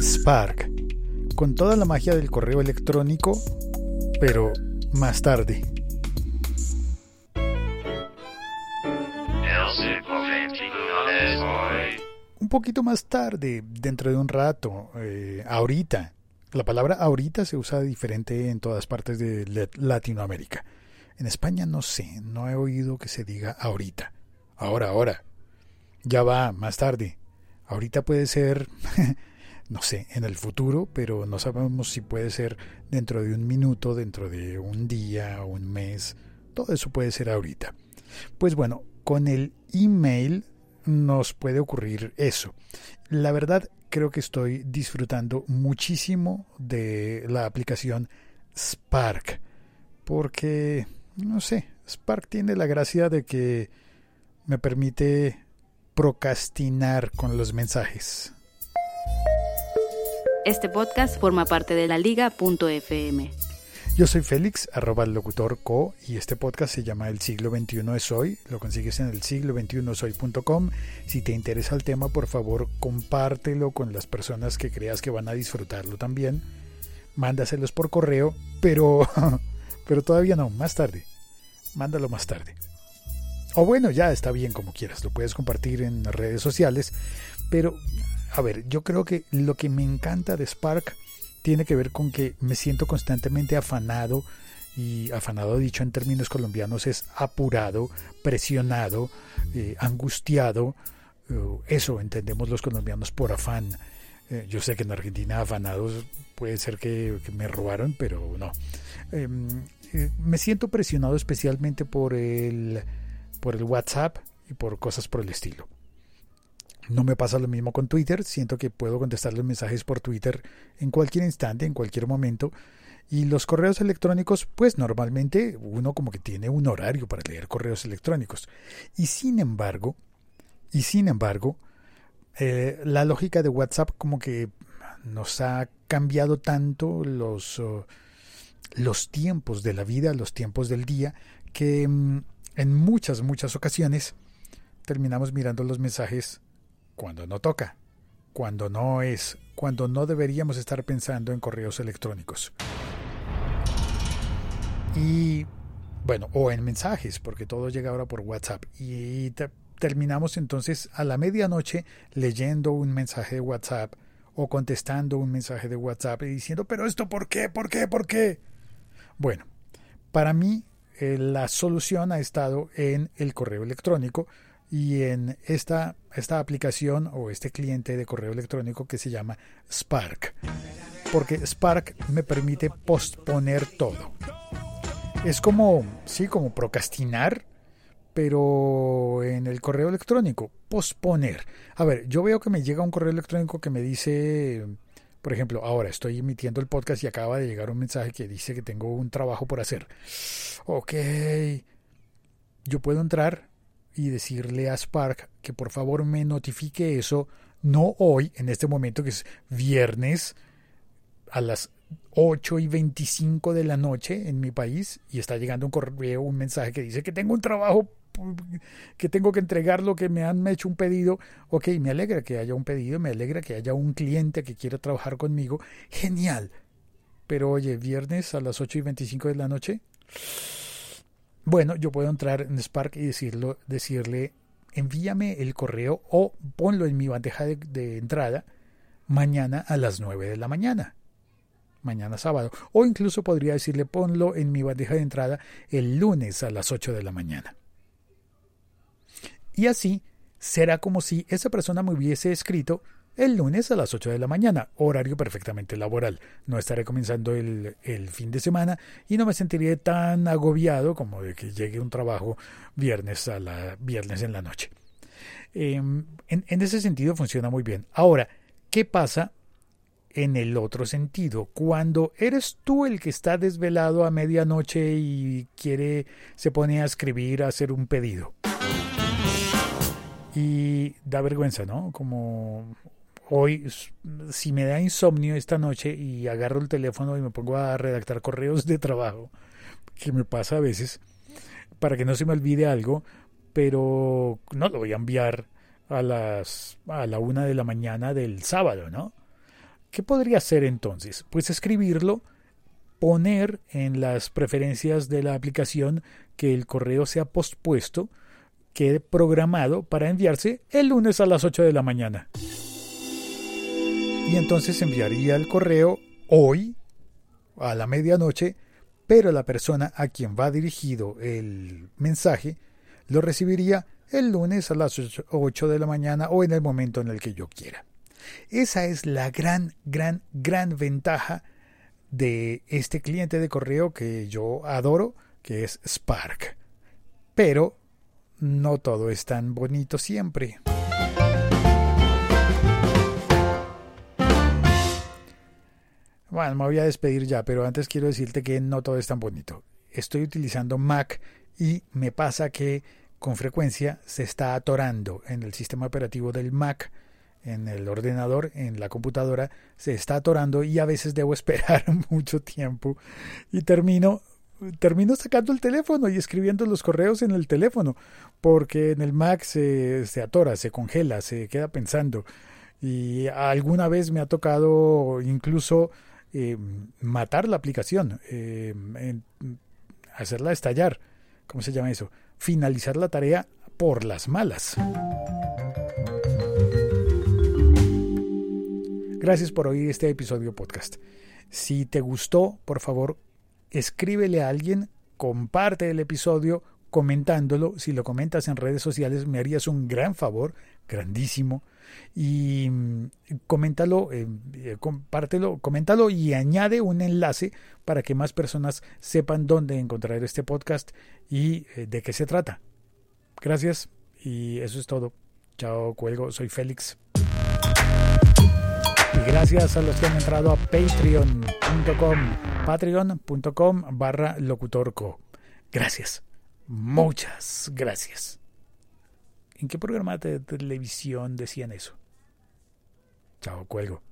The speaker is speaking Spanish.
Spark, con toda la magia del correo electrónico, pero más tarde. Un poquito más tarde, dentro de un rato, eh, ahorita. La palabra ahorita se usa diferente en todas partes de Latinoamérica. En España no sé, no he oído que se diga ahorita. Ahora, ahora. Ya va, más tarde. Ahorita puede ser, no sé, en el futuro, pero no sabemos si puede ser dentro de un minuto, dentro de un día, un mes. Todo eso puede ser ahorita. Pues bueno, con el email nos puede ocurrir eso. La verdad, creo que estoy disfrutando muchísimo de la aplicación Spark. Porque, no sé, Spark tiene la gracia de que me permite procrastinar con los mensajes. Este podcast forma parte de la liga.fm. Yo soy Félix, arroba locutor co, y este podcast se llama El siglo XXI es hoy. Lo consigues en el siglo XXI soy.com. Si te interesa el tema, por favor, compártelo con las personas que creas que van a disfrutarlo también. Mándaselos por correo, pero, pero todavía no, más tarde. Mándalo más tarde. O bueno, ya está bien como quieras, lo puedes compartir en redes sociales. Pero, a ver, yo creo que lo que me encanta de Spark tiene que ver con que me siento constantemente afanado, y afanado dicho en términos colombianos es apurado, presionado, eh, angustiado. Eh, eso entendemos los colombianos por afán. Eh, yo sé que en Argentina afanados puede ser que, me robaron, pero no. Em, me siento presionado especialmente por el por el WhatsApp y por cosas por el estilo. No me pasa lo mismo con Twitter, siento que puedo contestar los mensajes por Twitter en cualquier instante, en cualquier momento. Y los correos electrónicos, pues normalmente uno como que tiene un horario para leer correos electrónicos. Y sin embargo, y sin embargo, eh, la lógica de WhatsApp como que nos ha cambiado tanto los, oh, los tiempos de la vida, los tiempos del día, que mm, en muchas, muchas ocasiones terminamos mirando los mensajes cuando no toca, cuando no es, cuando no deberíamos estar pensando en correos electrónicos. Y bueno, o en mensajes, porque todo llega ahora por WhatsApp. Y terminamos entonces a la medianoche leyendo un mensaje de WhatsApp o contestando un mensaje de WhatsApp y diciendo, pero esto, ¿por qué? ¿Por qué? ¿Por qué? Bueno, para mí eh, la solución ha estado en el correo electrónico y en esta, esta aplicación o este cliente de correo electrónico que se llama Spark. Porque Spark me permite posponer todo. Es como, sí, como procrastinar, pero en el correo electrónico, posponer. A ver, yo veo que me llega un correo electrónico que me dice por ejemplo, ahora estoy emitiendo el podcast y acaba de llegar un mensaje que dice que tengo un trabajo por hacer. Ok, yo puedo entrar y decirle a Spark que por favor me notifique eso, no hoy, en este momento que es viernes a las 8 y 25 de la noche en mi país y está llegando un correo, un mensaje que dice que tengo un trabajo que tengo que entregar lo que me han hecho un pedido. Ok, me alegra que haya un pedido, me alegra que haya un cliente que quiera trabajar conmigo. Genial. Pero oye, viernes a las 8 y 25 de la noche. Bueno, yo puedo entrar en Spark y decirlo, decirle, envíame el correo o ponlo en mi bandeja de, de entrada mañana a las 9 de la mañana mañana sábado. O incluso podría decirle ponlo en mi bandeja de entrada el lunes a las 8 de la mañana. Y así será como si esa persona me hubiese escrito el lunes a las 8 de la mañana, horario perfectamente laboral. No estaré comenzando el, fin de semana y no me sentiré tan agobiado como de que llegue un trabajo viernes, a la, viernes en la noche. Em, en, en ese sentido funciona muy bien. Ahora, ¿qué pasa en el otro sentido, cuando eres tú el que está desvelado a medianoche y quiere, se pone a escribir, a hacer un pedido. Y da vergüenza, ¿no? Como hoy, si me da insomnio esta noche y agarro el teléfono y me pongo a redactar correos de trabajo, que me pasa a veces, para que no se me olvide algo, pero no lo voy a enviar a las a la una de la mañana del sábado, ¿no? ¿Qué podría hacer entonces? Pues escribirlo, poner en las preferencias de la aplicación que el correo sea pospuesto, quede programado para enviarse el lunes a las 8 de la mañana. Y entonces enviaría el correo hoy a la medianoche, pero la persona a quien va dirigido el mensaje lo recibiría el lunes a las 8 de la mañana o en el momento en el que yo quiera. Esa es la gran, gran, gran ventaja de este cliente de correo que yo adoro, que es Spark. Pero no todo es tan bonito siempre. Bueno, me voy a despedir ya, pero antes quiero decirte que no todo es tan bonito. Estoy utilizando Mac y me pasa que con frecuencia se está atorando en el sistema operativo del Mac, en el ordenador, en la computadora, se está atorando y a veces debo esperar mucho tiempo y termino termino sacando el teléfono y escribiendo los correos en el teléfono, porque en el Mac se, se atora, se congela, se queda pensando. Y alguna vez me ha tocado incluso eh, matar la aplicación, eh, hacerla estallar. ¿Cómo se llama eso? finalizar la tarea por las malas. Gracias por oír este episodio podcast. Si te gustó, por favor, escríbele a alguien, comparte el episodio comentándolo. Si lo comentas en redes sociales, me harías un gran favor, grandísimo. Y mm, coméntalo, eh, eh, compártelo, coméntalo y añade un enlace para que más personas sepan dónde encontrar este podcast y eh, de qué se trata. Gracias y eso es todo. Chao, cuelgo, soy Félix. Y gracias a los que han entrado a patreon.com, patreon.com barra locutorco. Gracias. Muchas gracias. ¿En qué programa de televisión decían eso? Chao, cuelgo.